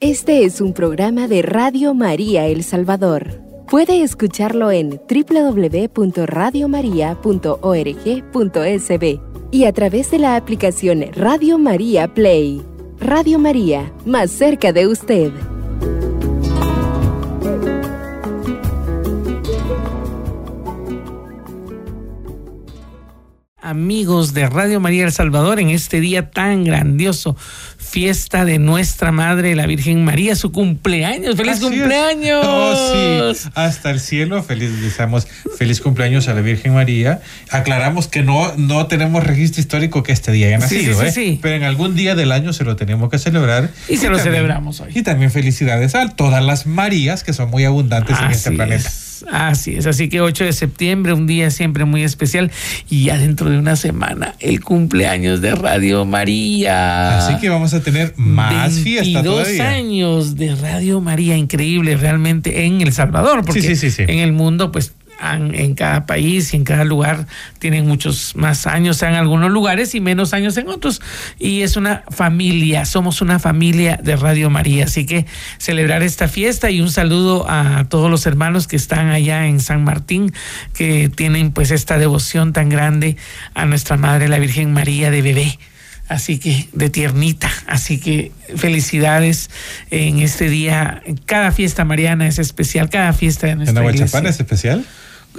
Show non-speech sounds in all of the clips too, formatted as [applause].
Este es un programa de Radio María El Salvador. Puede escucharlo en www.radiomaria.org.sb y a través de la aplicación Radio María Play. Radio María, más cerca de usted. Amigos de Radio María El Salvador, en este día tan grandioso, fiesta de nuestra Madre, la Virgen María, su cumpleaños. ¡Feliz Así cumpleaños! Oh, sí, hasta el cielo. Feliz, deseamos feliz cumpleaños a la Virgen María. Aclaramos que no, no tenemos registro histórico que este día haya nacido, sí, sí, ¿eh? sí. pero en algún día del año se lo tenemos que celebrar. Y se lo también- celebramos hoy. Y también felicidades a todas las Marías que son muy abundantes en este planeta. es, Así es, así que 8 de septiembre, un día siempre muy especial y ya dentro de una semana el cumpleaños de Radio María. Así que vamos a tener más fiesta 22 todavía. años de Radio María, increíble realmente en El Salvador, porque sí, sí, sí. en el mundo pues han- en cada país y en cada lugar tienen muchos más años en algunos lugares y menos años en otros. Y es una familia, somos una familia de Radio María. Así que celebrar esta fiesta y un saludo a todos los hermanos que están allá en San Martín, que tienen pues esta devoción tan grande a nuestra Madre, la Virgen María de bebé. Así que de tiernita, así que felicidades en este día. Cada fiesta mariana es especial, cada fiesta de ¿En nuestra Aguachapán iglesia. es especial?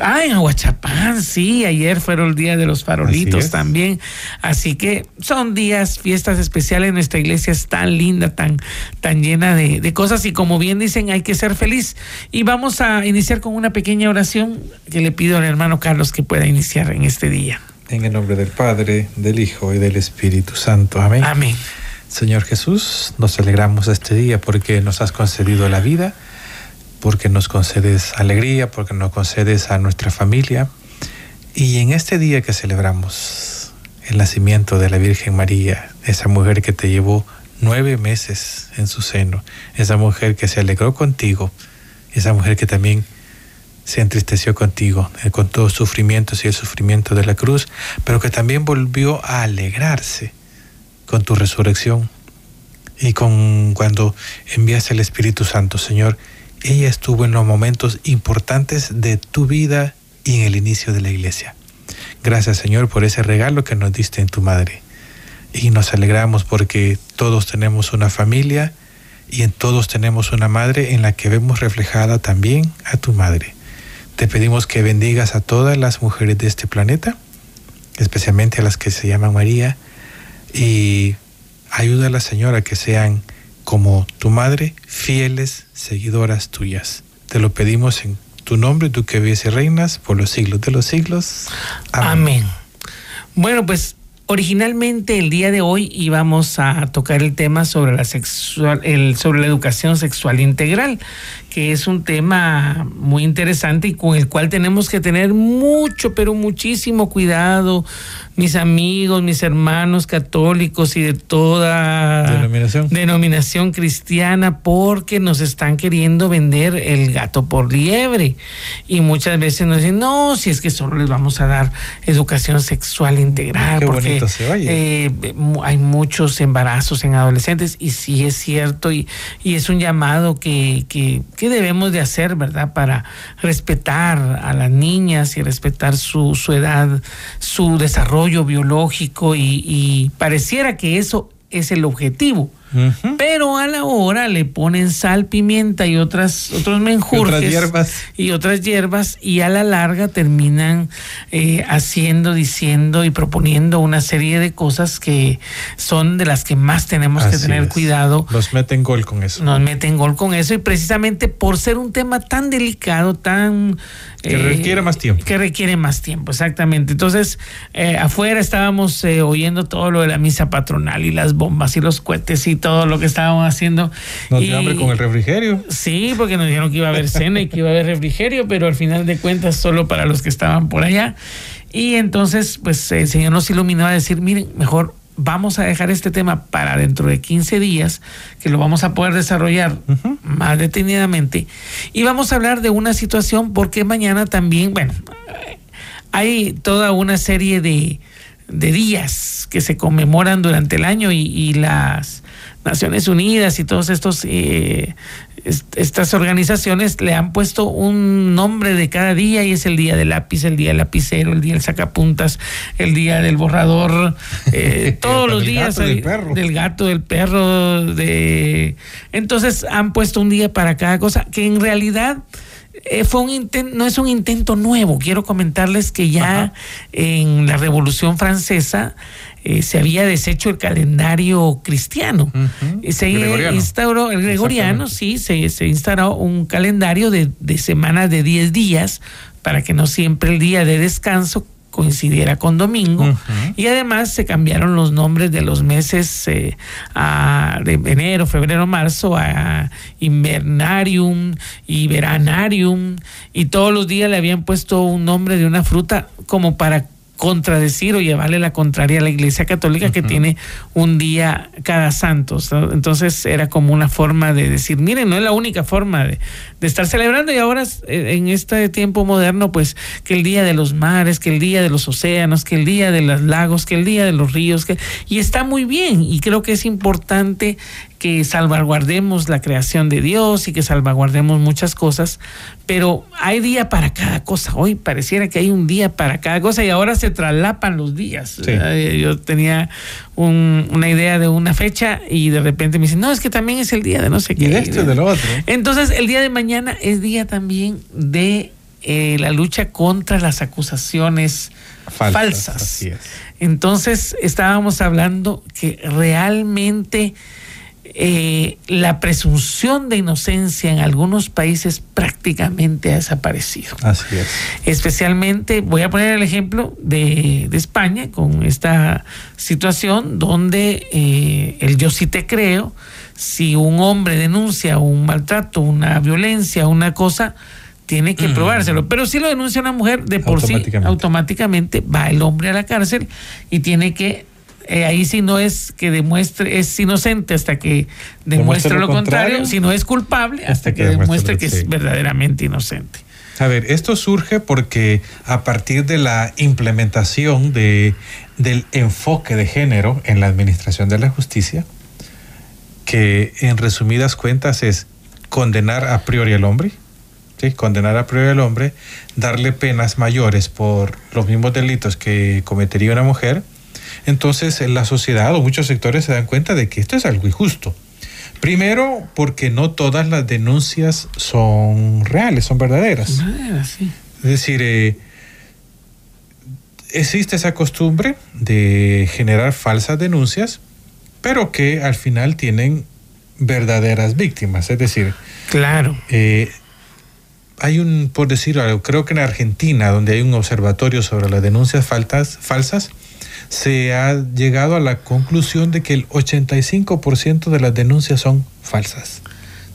Ah, en Aguachapán, sí, ayer fueron el día de los farolitos Así también. Así que son días, fiestas especiales. Nuestra iglesia es tan linda, tan, tan llena de, de cosas y como bien dicen, hay que ser feliz. Y vamos a iniciar con una pequeña oración que le pido al hermano Carlos que pueda iniciar en este día. En el nombre del Padre, del Hijo y del Espíritu Santo. Amén. Amén. Señor Jesús, nos alegramos este día porque nos has concedido la vida, porque nos concedes alegría, porque nos concedes a nuestra familia. Y en este día que celebramos el nacimiento de la Virgen María, esa mujer que te llevó nueve meses en su seno, esa mujer que se alegró contigo, esa mujer que también se entristeció contigo, eh, con todos sufrimientos y el sufrimiento de la cruz, pero que también volvió a alegrarse con tu resurrección y con cuando envías el Espíritu Santo, Señor. Ella estuvo en los momentos importantes de tu vida y en el inicio de la iglesia. Gracias, Señor, por ese regalo que nos diste en tu madre. Y nos alegramos porque todos tenemos una familia y en todos tenemos una madre en la que vemos reflejada también a tu madre. Te pedimos que bendigas a todas las mujeres de este planeta, especialmente a las que se llaman María, y ayúdala, Señor, a que sean como tu madre, fieles seguidoras tuyas. Te lo pedimos en tu nombre, tú que vives y reinas por los siglos de los siglos. Amén. Bueno, pues originalmente el día de hoy íbamos a tocar el tema sobre la sexual, el, sobre la educación sexual integral, que es un tema muy interesante y con el cual tenemos que tener mucho, pero muchísimo cuidado, mis amigos, mis hermanos católicos y de toda Denominación. denominación cristiana, porque nos están queriendo vender el gato por liebre. Y muchas veces nos dicen, no, si es que solo les vamos a dar educación sexual integral, Qué porque bonito se oye. eh, hay muchos embarazos en adolescentes y sí es cierto y, y es un llamado que, que, que debemos de hacer, ¿verdad? Para respetar a las niñas y respetar su, su edad, su desarrollo biológico y, y pareciera que eso es el objetivo. Pero a la hora le ponen sal, pimienta y otras otros menjurjes Otras hierbas. y otras hierbas y a la larga terminan eh, haciendo, diciendo y proponiendo una serie de cosas que son de las que más tenemos que tener es. cuidado. Los meten gol con eso. Nos meten gol con eso y precisamente por ser un tema tan delicado, tan... Que requiere más tiempo. Que requiere más tiempo, exactamente. Entonces, eh, afuera estábamos eh, oyendo todo lo de la misa patronal y las bombas y los cohetes y todo lo que estábamos haciendo. Nos dio hambre con el refrigerio. Sí, porque nos dijeron que iba a haber cena y que iba a haber refrigerio, pero al final de cuentas solo para los que estaban por allá. Y entonces, pues el Señor nos iluminó a decir, miren, mejor vamos a dejar este tema para dentro de 15 días, que lo vamos a poder desarrollar más detenidamente. Y vamos a hablar de una situación porque mañana también, bueno, hay toda una serie de, de días que se conmemoran durante el año y, y las Naciones Unidas y todos estos eh, estas organizaciones le han puesto un nombre de cada día y es el día del lápiz, el día del lapicero, el día del sacapuntas, el día del borrador, eh, [laughs] todos los días del, del, gato, del perro, de entonces han puesto un día para cada cosa que en realidad eh, fue un intento, no es un intento nuevo. Quiero comentarles que ya en la Revolución Francesa eh, se había deshecho el calendario cristiano. Se instauró, el gregoriano, sí, se, se, instauró un calendario de, de semanas de 10 días para que no siempre el día de descanso coincidiera con domingo. Y además se cambiaron los nombres de los meses eh, de enero, febrero, marzo a invernarium y veranarium. Y todos los días le habían puesto un nombre de una fruta como para contradecir o llevarle la contraria a la Iglesia Católica que tiene un día cada santo. Entonces era como una forma de decir, miren, no es la única forma de, estar celebrando y ahora eh, en este tiempo moderno, pues que el día de los mares, que el día de los océanos, que el día de los lagos, que el día de los ríos, que, y está muy bien y creo que es importante que salvaguardemos la creación de Dios y que salvaguardemos muchas cosas, pero hay día para cada cosa. Hoy pareciera que hay un día para cada cosa y ahora se traslapan los días. Yo tenía una idea de una fecha y de repente me dicen, no, es que también es el día de no sé qué. Y de esto de lo otro. Entonces, el día de mañana es día también de eh, la lucha contra las acusaciones falsas. Entonces, estábamos hablando que realmente eh, la presunción de inocencia en algunos países prácticamente ha desaparecido. Así es. Especialmente, voy a poner el ejemplo de, España con esta situación donde eh, el yo sí te creo, si un hombre denuncia un maltrato, una violencia, una cosa, tiene que probárselo. Pero si lo denuncia una mujer, de por sí automáticamente va el hombre a la cárcel y tiene que eh, ahí sí no es que demuestre, es inocente hasta que demuestre, lo, contrario, si no es culpable hasta que demuestre que es verdaderamente inocente. A ver, esto surge porque a partir de la implementación de, del enfoque de género en la administración de la justicia, que en resumidas cuentas es condenar a priori al hombre, ¿sí? condenar a priori al hombre, darle penas mayores por los mismos delitos que cometería una mujer, entonces la sociedad o muchos sectores se dan cuenta de que esto es algo injusto. Primero, porque no todas las denuncias son reales, son verdaderas. Es decir, eh, existe esa costumbre de generar falsas denuncias, pero que al final tienen verdaderas víctimas. Es decir, claro. Eh, hay un, por decir algo, creo que en Argentina, donde hay un observatorio sobre las denuncias falsas, se ha llegado a la conclusión de que el 85% de las denuncias son falsas.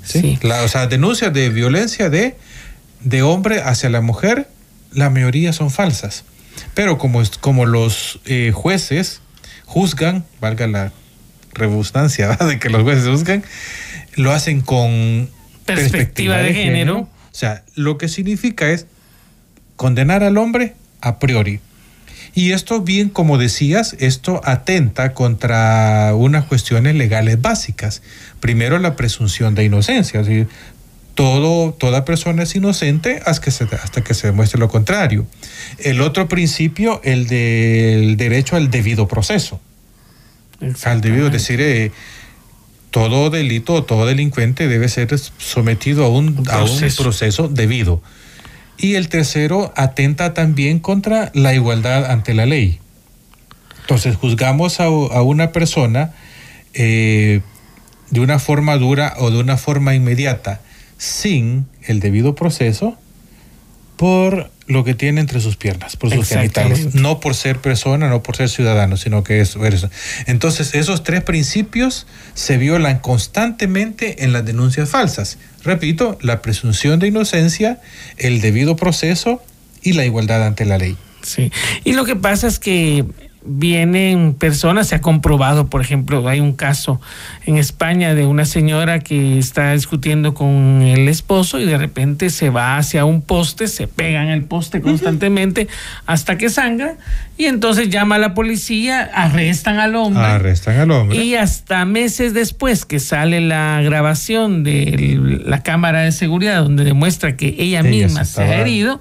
¿sí? o sea, denuncias de violencia de, de hombre hacia la mujer, la mayoría son falsas. Pero como, como los eh, jueces juzgan, valga la redundancia [laughs] de que los jueces juzgan, lo hacen con perspectiva, de, género. O sea, lo que significa es condenar al hombre a priori. Y esto, bien como decías, esto atenta contra unas cuestiones legales básicas. Primero, la presunción de inocencia. todo, toda persona es inocente hasta que, se, hasta que se demuestre lo contrario. El otro principio, el del derecho al debido proceso. Al debido, es decir, eh, todo delito todo delincuente debe ser sometido a un, a un proceso debido. Y el tercero atenta también contra la igualdad ante la ley. Entonces juzgamos a, una persona eh, de una forma dura o de una forma inmediata sin el debido proceso por lo que tiene entre sus piernas, por sus genitales, no por ser persona, no por ser ciudadano, sino que es eso. Entonces, esos tres principios se violan constantemente en las denuncias falsas. Repito, la presunción de inocencia, el debido proceso y la igualdad ante la ley. Sí. Y lo que pasa es que vienen personas, se ha comprobado, por ejemplo, hay un caso en España de una señora que está discutiendo con el esposo y de repente se va hacia un poste, se pega en el poste constantemente hasta que sangra y entonces llama a la policía, arrestan al hombre. Arrestan al hombre. Y hasta meses después que sale la grabación de la cámara de seguridad donde demuestra que ella, misma se, ha herido,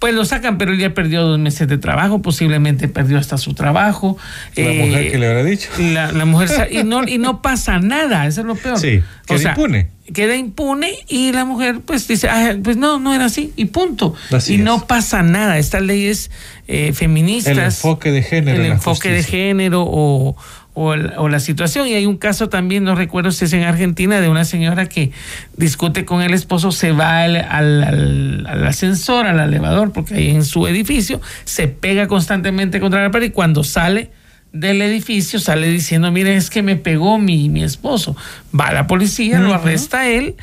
pues lo sacan, pero él ya perdió dos meses de trabajo, posiblemente perdió hasta su trabajo. La mujer que le habrá dicho. La, mujer, y no, y no [laughs] pasa nada, eso es lo peor. Sí, queda impune. Queda impune y la mujer pues dice, pues no, no era así, y punto. y no pasa nada. Estas leyes eh, feministas. El enfoque de género. El enfoque de género o o, la situación. Y hay un caso también, no recuerdo si es en Argentina, de una señora que discute con el esposo, se va al, al, ascensor, al elevador, porque ahí en su edificio se pega constantemente contra la pared y cuando sale del edificio sale diciendo, miren, es que me pegó mi, mi esposo. Va a la policía, lo arresta él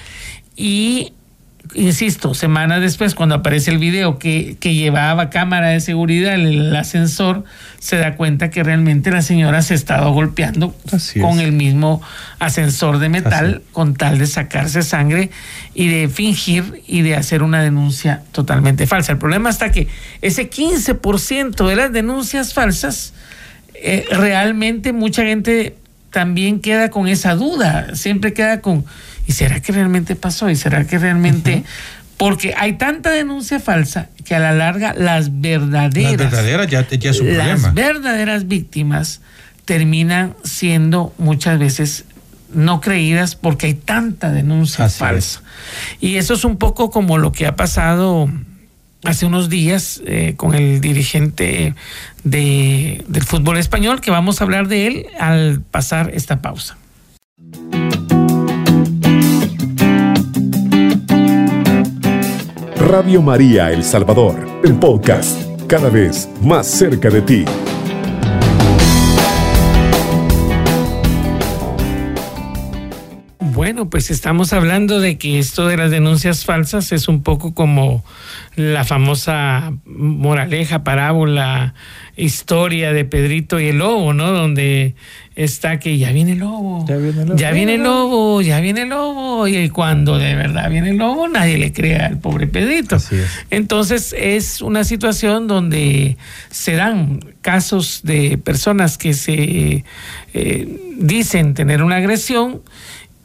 y insisto, semanas después, cuando aparece el video que, que llevaba cámara de seguridad en el ascensor, se da cuenta que realmente la señora se estaba golpeando con el mismo ascensor de metal con tal de sacarse sangre y de fingir y de hacer una denuncia totalmente falsa. El problema está que ese 15% de las denuncias falsas, eh, realmente mucha gente también queda con esa duda, siempre queda con ¿Y será que realmente pasó? ¿Y será que realmente... Porque hay tanta denuncia falsa que a la larga las verdaderas... Las verdaderas ya, ya es un problema. Las verdaderas víctimas terminan siendo muchas veces no creídas porque hay tanta denuncia falsa. Y eso es un poco como lo que ha pasado hace unos días eh, con el dirigente de, del fútbol español, que vamos a hablar de él al pasar esta pausa. Radio María El Salvador, el podcast, cada vez más cerca de ti. Bueno, pues estamos hablando de que esto de las denuncias falsas es un poco como la famosa moraleja, parábola, historia de Pedrito y el lobo, ¿no? Donde está que ya viene el lobo, ya viene el lobo, ya viene el lobo, ya viene el lobo, y cuando de verdad viene el lobo, nadie le cree al pobre Pedrito. Entonces es una situación donde se dan casos de personas que se eh, dicen tener una agresión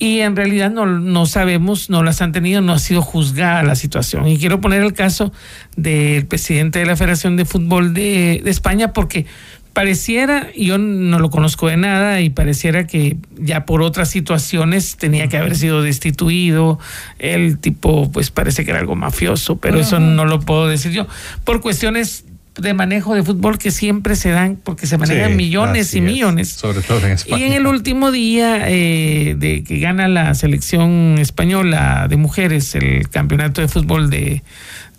y en realidad no, no, sabemos, no las han tenido, no ha sido juzgada la situación. Y quiero poner el caso del presidente de la Federación de Fútbol de, de España porque pareciera, yo no lo conozco de nada y pareciera que ya por otras situaciones tenía que haber sido destituido. El tipo, pues parece que era algo mafioso, pero eso no lo puedo decir yo. Por cuestiones de manejo de fútbol que siempre se dan porque se manejan millones y millones. Sobre todo en España. Y en el último día eh, de que gana la selección española de mujeres el campeonato de fútbol de,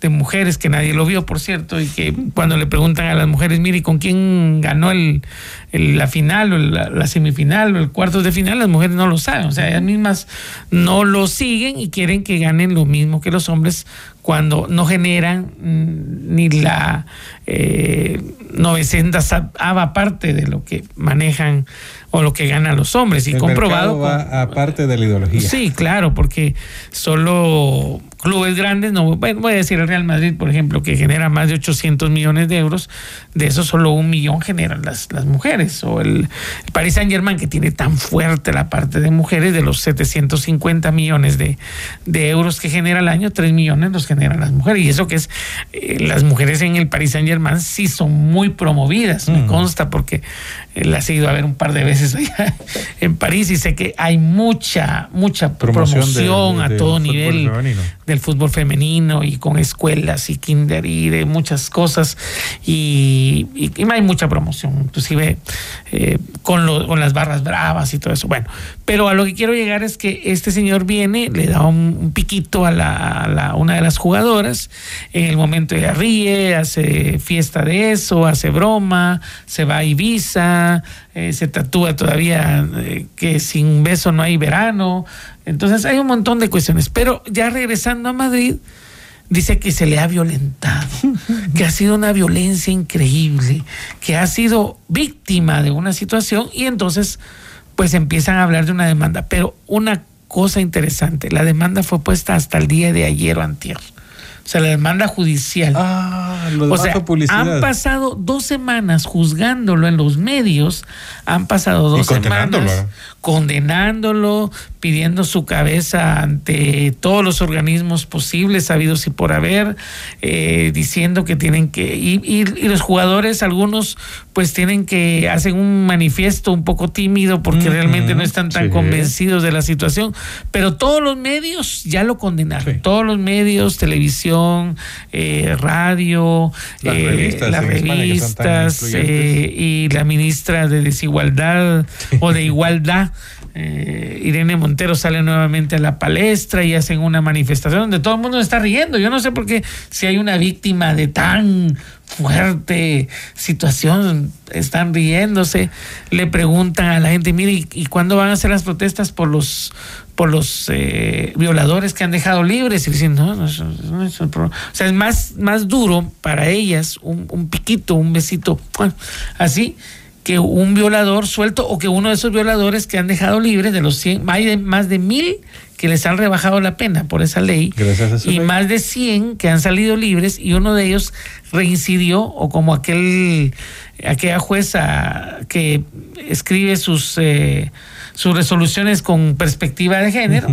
de mujeres, que nadie lo vio, por cierto, y que cuando le preguntan a las mujeres, mire, ¿con quién ganó el, la final o la, semifinal o el cuarto de final? Las mujeres no lo saben, o sea, ellas mismas no lo siguen y quieren que ganen lo mismo que los hombres cuando no generan mm, ni la eh, 900 parte de lo que manejan o lo que ganan los hombres. Y comprobado. Va aparte de la ideología. Sí, claro, porque solo clubes grandes, no voy a decir el Real Madrid, por ejemplo, que genera más de 800 millones de euros, de eso solo un millón generan las, las mujeres, o el, Paris Saint Germain, que tiene tan fuerte la parte de mujeres, de los 750 millones de, de euros que genera al año, 3 millones los generan las mujeres, y eso que es, eh, las mujeres en el Paris Saint Germain sí son muy promovidas, me mm. consta, porque eh, las he ido a ver un par de veces [laughs] allá en París y sé que hay mucha, mucha promoción, a todo nivel del fútbol femenino y con escuelas y kinder y de muchas cosas y, hay mucha promoción, inclusive eh, con, con las barras bravas y todo eso. Bueno, pero a lo que quiero llegar es que este señor viene, le da un, piquito a, la, una de las jugadoras, en el momento ella ríe, hace fiesta de eso, hace broma, se va a Ibiza, eh, se tatúa todavía eh, que sin beso no hay verano, entonces hay un montón de cuestiones. Pero ya regresando a Madrid, dice que se le ha violentado, que ha sido una violencia increíble, que ha sido víctima de una situación y entonces pues empiezan a hablar de una demanda. Pero una cosa interesante, la demanda fue puesta hasta el día de ayer o antier. O sea, la demanda judicial. Ah, lo o sea, han pasado dos semanas juzgándolo en los medios, han pasado dos condenándolo. semanas condenándolo, pidiendo su cabeza ante todos los organismos posibles, sabidos y por haber, eh, diciendo que tienen que, y, y- y los jugadores, algunos pues tienen que, hacen un manifiesto un poco tímido porque realmente no están tan sí. convencidos de la situación, pero todos los medios ya lo condenaron, Sí. todos los medios, televisión, eh, radio, Las eh, revistas las eh, y la ministra de Desigualdad o de Igualdad, eh, Irene Montero, sale nuevamente a la palestra y hacen una manifestación donde todo el mundo está riendo. Yo no sé por qué si hay una víctima de tan fuerte situación, están riéndose, le preguntan a la gente, mire, ¿y, y cuándo van a hacer las protestas por los por los eh, violadores que han dejado libres y dicen, no, no, eso no es el problema. O sea, es más, más duro para ellas un, un piquito, un besito, así, que un violador suelto o que uno de esos violadores que han dejado libres de los 100, más de, más de mil que les han rebajado la pena por esa ley Gracias a esa y ley. más de 100 que han salido libres y uno de ellos reincidió o como aquel aquella jueza que escribe sus eh, sus resoluciones con perspectiva de género,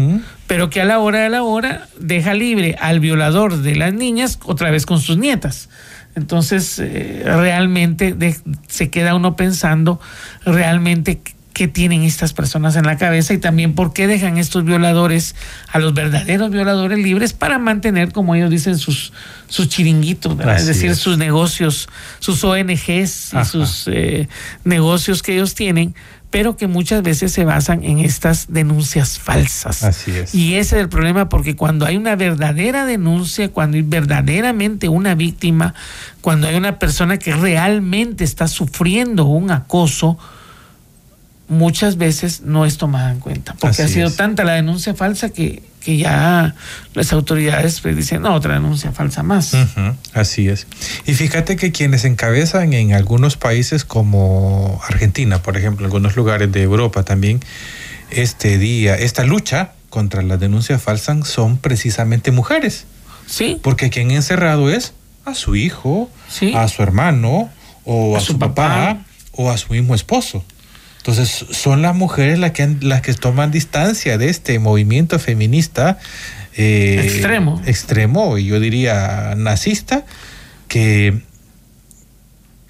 pero que a la hora de la hora deja libre al violador de las niñas otra vez con sus nietas. Entonces, eh, realmente de- se queda uno pensando realmente qué tienen estas personas en la cabeza y también por qué dejan estos violadores a los verdaderos violadores libres para mantener, como ellos dicen, sus, sus chiringuitos, ¿verdad? es decir, es. sus negocios, sus ONGs y sus eh, negocios que ellos tienen, pero que muchas veces se basan en estas denuncias falsas. Así es. Y ese es el problema porque cuando hay una verdadera denuncia, cuando hay verdaderamente una víctima, cuando hay una persona que realmente está sufriendo un acoso, muchas veces no es tomada en cuenta. Porque Así ha sido es. tanta la denuncia falsa que, que ya las autoridades pues, dicen, no, otra denuncia falsa más. Así es. Y fíjate que quienes encabezan en algunos países como Argentina, por ejemplo, algunos lugares de Europa también, este día, esta lucha contra la denuncia falsa son precisamente mujeres. Sí, Porque quien encerrado es a su hijo, Sí. a su hermano, o a, A su, su papá, papá. o a su mismo esposo. Entonces, son las mujeres las que, las que toman distancia de este movimiento feminista eh, Extremo. extremo, y yo diría nazista, que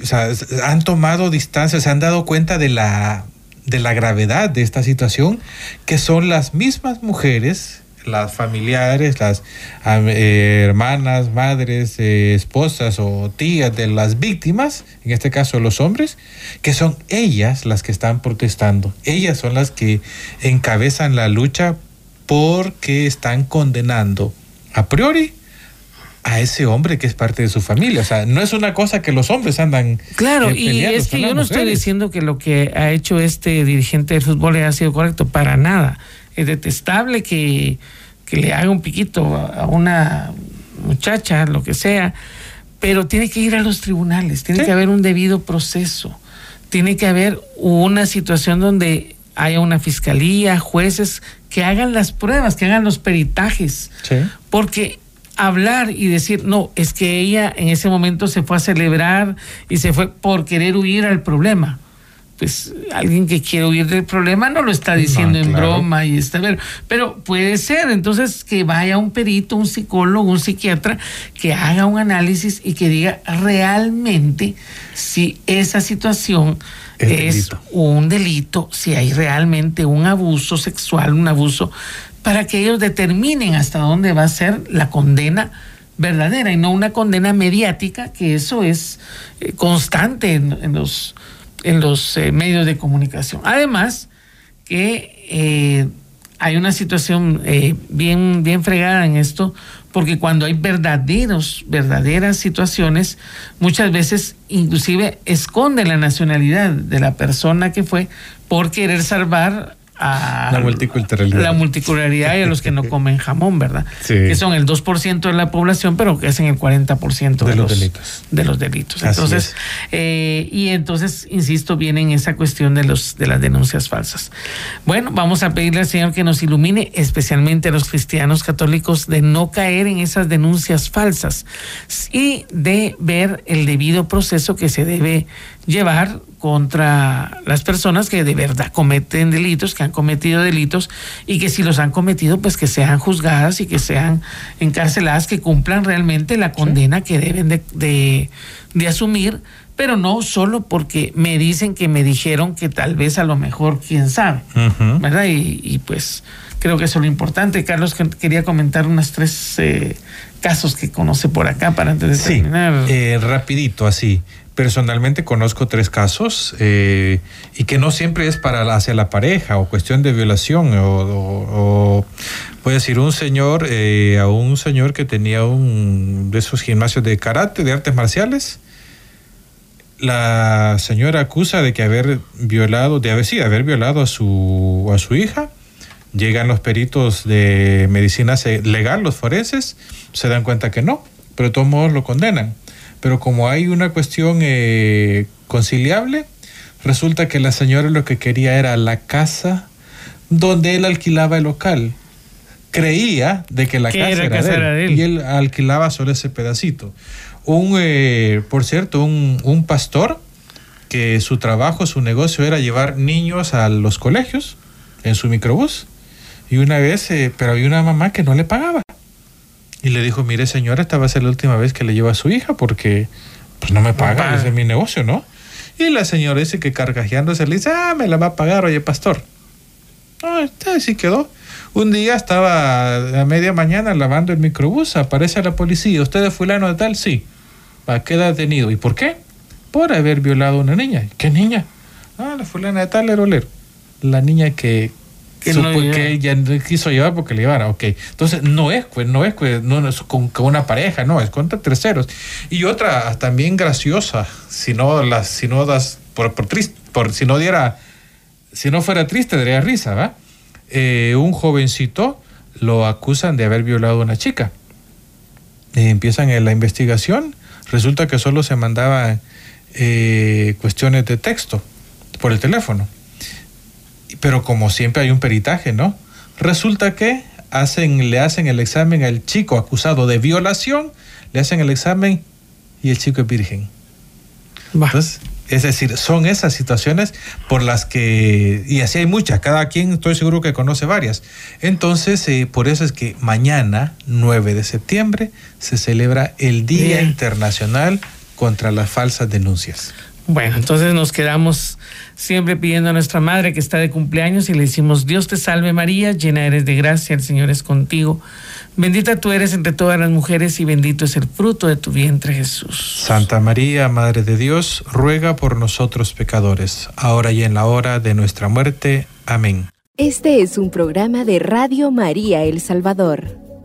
o sea, han tomado distancia, se han dado cuenta de la, de la gravedad de esta situación, que son las mismas mujeres, las familiares, las eh, hermanas, madres, eh, esposas o tías de las víctimas, en este caso los hombres, que son ellas las que están protestando. Ellas son las que encabezan la lucha porque están condenando a priori a ese hombre que es parte de su familia. O sea, no es una cosa que los hombres andan. Claro, eh, y es que yo no estoy diciendo que lo que ha hecho este dirigente del fútbol ha sido correcto, para nada. Es detestable que, que le haga un piquito a a una muchacha, lo que sea, pero tiene que ir a los tribunales, tiene Sí. que haber un debido proceso, tiene que haber una situación donde haya una fiscalía, jueces que hagan las pruebas, que hagan los peritajes. Sí. Porque hablar y decir, no, es que ella en ese momento se fue a celebrar y se fue por querer huir al problema. Pues alguien que quiere huir del problema no lo está diciendo en claro. broma y está pero, pero puede ser entonces que vaya un perito, un psicólogo, un psiquiatra que haga un análisis y que diga realmente si esa situación Es es, delito. un delito, si hay realmente un abuso sexual, un abuso, para que ellos determinen hasta dónde va a ser la condena verdadera y no una condena mediática, que eso es eh, constante en, en los, en los eh, medios de comunicación. Además, que eh, hay una situación eh, bien, bien fregada en esto, porque cuando hay verdaderos, verdaderas situaciones, muchas veces inclusive esconde la nacionalidad de la persona que fue por querer salvar a la multiculturalidad. La multiculturalidad y a los que no [laughs] comen jamón, ¿verdad? Sí. Que son el 2% de la población, pero que hacen el 40% de, De los delitos. De los delitos. Así Entonces, es. eh, y entonces, insisto, viene en esa cuestión de, los, de las denuncias falsas. Bueno, vamos a pedirle al Señor que nos ilumine, especialmente a los cristianos católicos, de no caer en esas denuncias falsas y de ver el debido proceso que se debe llevar contra las personas que de verdad cometen delitos, que han cometido delitos y que si los han cometido, pues que sean juzgadas y que sean encarceladas, que cumplan realmente la condena que deben de, de, de asumir, pero no solo porque me dicen que me dijeron que tal vez a lo mejor, quién sabe. ¿verdad? Y, y, pues creo que eso es lo importante. Carlos, que- quería comentar unos tres eh, casos que conoce por acá para antes de Sí, terminar. eh, rapidito, así. Personalmente conozco tres casos eh, y que no siempre es para hacia la pareja o cuestión de violación o, o- o, a decir un señor eh, a un señor que tenía un de esos gimnasios de karate de artes marciales. La señora acusa de que haber violado, de haber sí, haber violado a su a su hija. Llegan los peritos de medicina legal, los forenses, se dan cuenta que no, pero de todos modos lo condenan. Pero como hay una cuestión eh, conciliable, resulta que la señora lo que quería era la casa donde él alquilaba el local. Creía de que la casa, era era, casa de él, era de él. y él alquilaba solo ese pedacito. Un, eh, por cierto, un, un pastor que su trabajo, su negocio era llevar niños a los colegios en su microbús. Y una vez, eh, pero había una mamá que no le pagaba. Y le dijo, mire señora, esta va a ser la última vez que le llevo a su hija porque pues no me paga, ese es mi negocio, ¿no? Y la señora dice que carcajeándose le dice, ah, me la va a pagar, oye pastor. No, este sí quedó. Un día estaba a media mañana lavando el microbús, aparece la policía, ¿usted es fulano de tal? Sí. Va, queda detenido. ¿Y por qué? Por haber violado a una niña. ¿Qué niña? Ah, la fulana de tal era olero. La niña que, Que no que ella quiso llevar porque le llevara. Ok. Entonces, no es, pues, no es, pues, no es con, con una pareja, no, es contra terceros. Y otra también graciosa, si no las, si no das, por, por triste, por, si no diera, si no fuera triste, daría risa, ¿va? Eh, un jovencito lo acusan de haber violado a una chica. Eh, empiezan en la investigación, resulta que solo se mandaban eh, cuestiones de texto por el teléfono. Pero como siempre hay un peritaje, ¿no? Resulta que hacen, le hacen el examen al chico acusado de violación, le hacen el examen y el chico es virgen. Entonces, es decir, son esas situaciones por las que, y así hay muchas, cada quien estoy seguro que conoce varias. Entonces, eh, por eso es que mañana, 9 de septiembre, se celebra el Día Bien. Internacional contra las falsas denuncias. Bueno, entonces nos quedamos siempre pidiendo a nuestra madre que está de cumpleaños y le decimos, Dios te salve María, llena eres de gracia, el Señor es contigo. Bendita tú eres entre todas las mujeres y bendito es el fruto de tu vientre Jesús. Santa María, Madre de Dios, ruega por nosotros pecadores, ahora y en la hora de nuestra muerte. Amén. Este es un programa de Radio María El Salvador.